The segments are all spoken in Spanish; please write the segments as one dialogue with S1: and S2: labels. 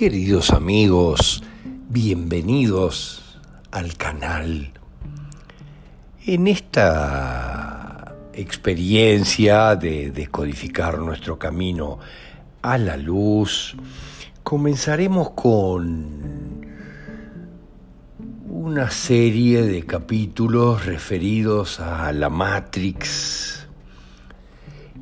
S1: Queridos amigos, bienvenidos al canal. En esta experiencia de descodificar nuestro camino a la luz, comenzaremos con una serie de capítulos referidos a la Matrix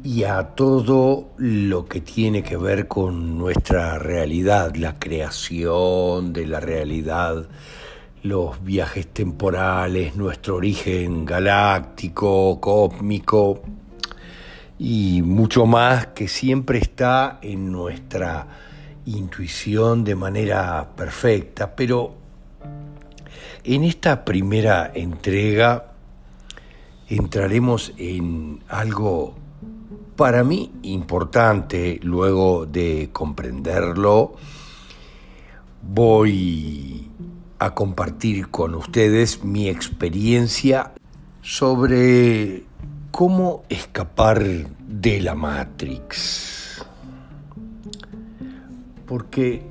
S1: y a todo lo que tiene que ver con nuestra realidad, la creación de la realidad, los viajes temporales, nuestro origen galáctico, cósmico y mucho más que siempre está en nuestra intuición de manera perfecta, pero en esta primera entrega entraremos en algo para mí importante, luego de comprenderlo, voy a compartir con ustedes mi experiencia sobre cómo escapar de la Matrix. Porque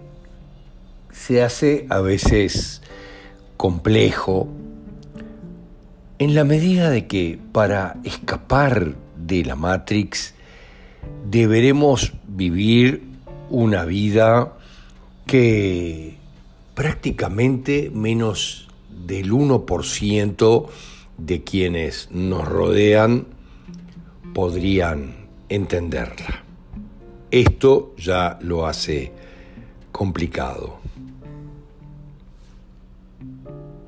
S1: se hace a veces complejo en la medida de que para escapar de la Matrix deberemos vivir una vida que prácticamente menos del 1% de quienes nos rodean podrían entenderla. Esto ya lo hace complicado.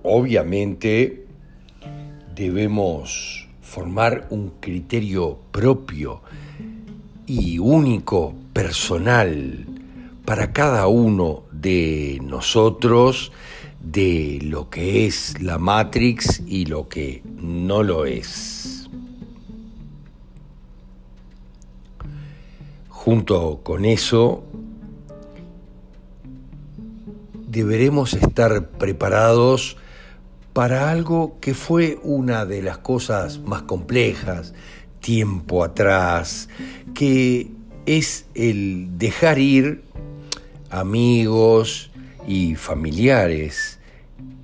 S1: Obviamente debemos formar un criterio propio y único, personal, para cada uno de nosotros de lo que es la Matrix y lo que no lo es. Junto con eso, deberemos estar preparados para algo que fue una de las cosas más complejas tiempo atrás, que es el dejar ir amigos y familiares,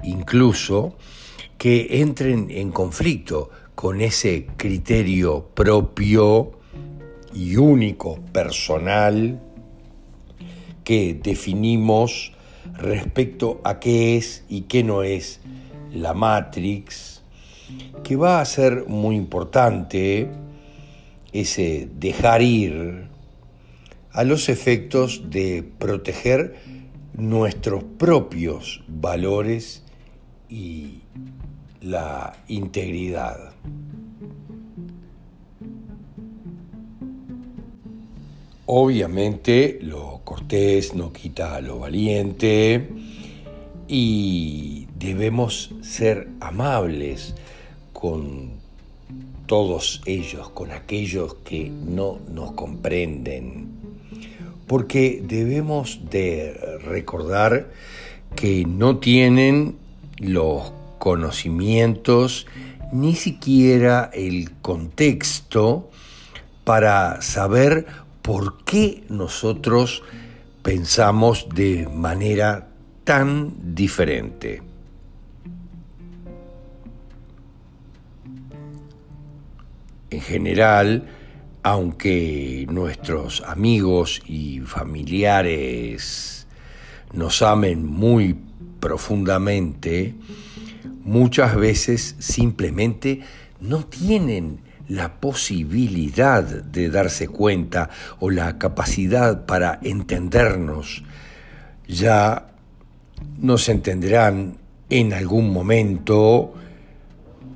S1: incluso, que entren en conflicto con ese criterio propio y único, personal, que definimos respecto a qué es y qué no es la Matrix, que va a ser muy importante ese dejar ir a los efectos de proteger nuestros propios valores y la integridad. Obviamente lo cortés no quita lo valiente y debemos ser amables con todos ellos, con aquellos que no nos comprenden, porque debemos de recordar que no tienen los conocimientos ni siquiera el contexto para saber por qué nosotros pensamos de manera tan diferente. En general, aunque nuestros amigos y familiares nos amen muy profundamente, muchas veces simplemente no tienen la posibilidad de darse cuenta o la capacidad para entendernos. Ya nos entenderán en algún momento,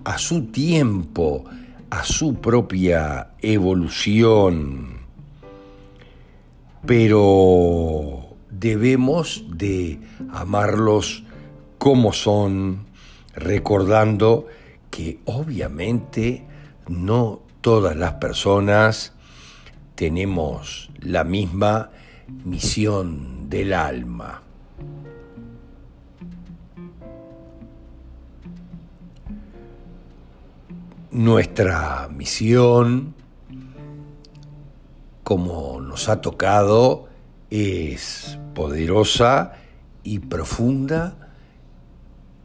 S1: a su tiempo, a su propia evolución, pero debemos de amarlos como son, recordando que obviamente no todas las personas tenemos la misma misión del alma. Nuestra misión, como nos ha tocado, es poderosa y profunda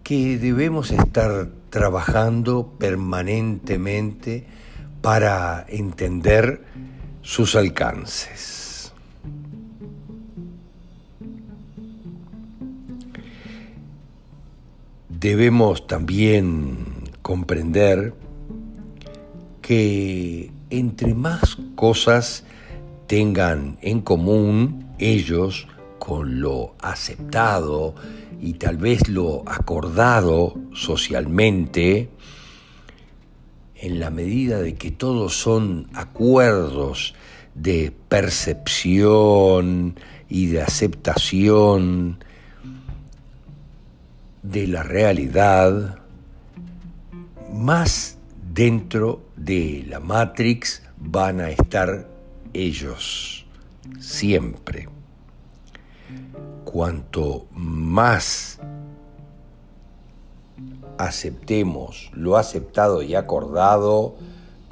S1: que debemos estar trabajando permanentemente para entender sus alcances. Debemos también comprender que entre más cosas tengan en común ellos con lo aceptado y tal vez lo acordado socialmente, en la medida de que todos son acuerdos de percepción y de aceptación de la realidad, más dentro de la Matrix van a estar ellos siempre. Cuanto más aceptemos lo aceptado y acordado,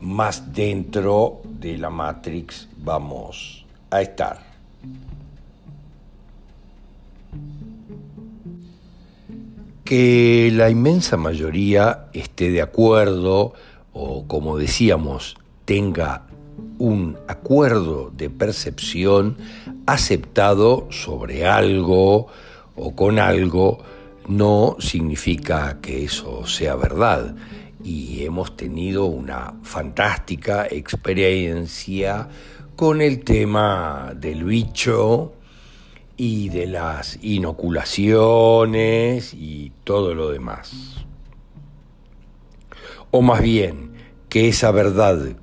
S1: más dentro de la Matrix vamos a estar. Que la inmensa mayoría esté de acuerdo o como decíamos, tenga un acuerdo de percepción aceptado sobre algo o con algo, no significa que eso sea verdad. Y hemos tenido una fantástica experiencia con el tema del bicho y de las inoculaciones y todo lo demás o más bien que esa verdad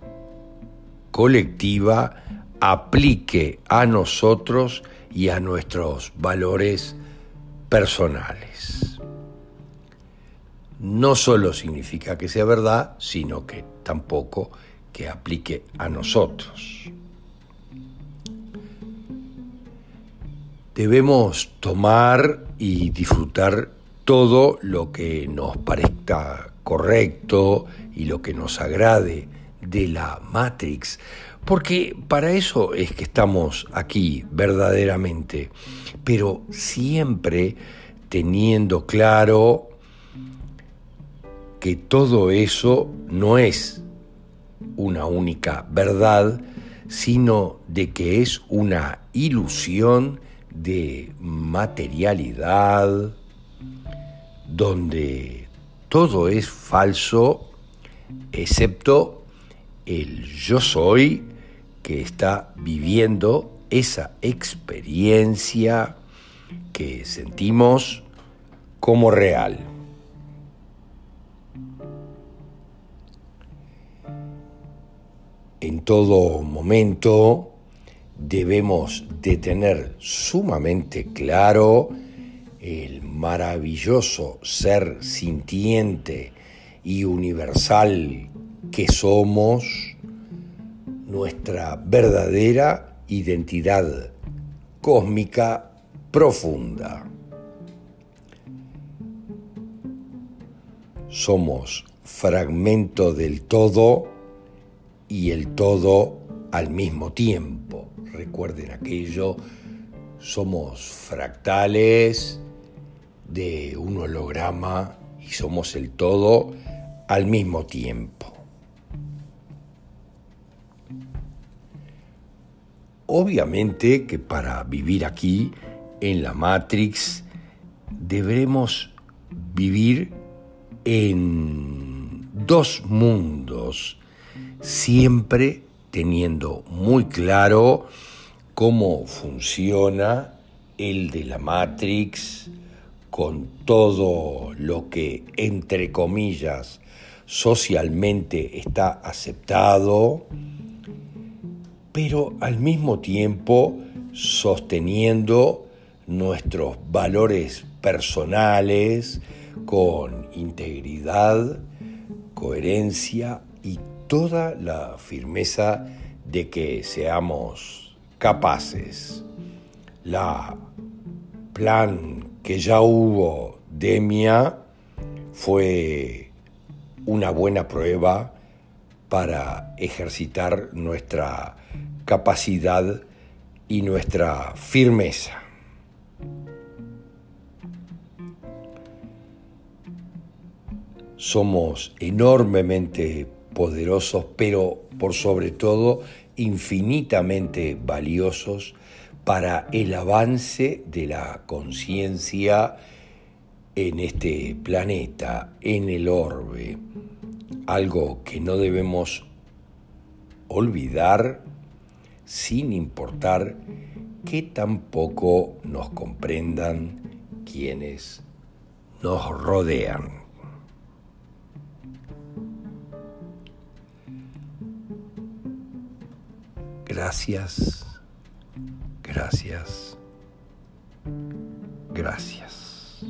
S1: colectiva aplique a nosotros y a nuestros valores personales. No solo significa que sea verdad, sino que tampoco que aplique a nosotros. Debemos tomar y disfrutar todo lo que nos parezca correcto y lo que nos agrade de la Matrix, porque para eso es que estamos aquí verdaderamente, pero siempre teniendo claro que todo eso no es una única verdad, sino de que es una ilusión de materialidad, donde todo es falso excepto el yo soy que está viviendo esa experiencia que sentimos como real. En todo momento debemos de tener sumamente claro el maravilloso ser sintiente y universal que somos, nuestra verdadera identidad cósmica profunda. Somos fragmento del todo y el todo al mismo tiempo. Recuerden aquello, somos fractales, de un holograma y somos el todo al mismo tiempo. Obviamente que para vivir aquí en la Matrix deberemos vivir en dos mundos, siempre teniendo muy claro cómo funciona el de la Matrix, con todo lo que, entre comillas, socialmente está aceptado, pero al mismo tiempo sosteniendo nuestros valores personales con integridad, coherencia y toda la firmeza de que seamos capaces. La plan que ya hubo Demia fue una buena prueba para ejercitar nuestra capacidad y nuestra firmeza. Somos enormemente poderosos, pero por sobre todo infinitamente valiosos para el avance de la conciencia en este planeta, en el orbe, algo que no debemos olvidar sin importar que tampoco nos comprendan quienes nos rodean. Gracias. Gracias.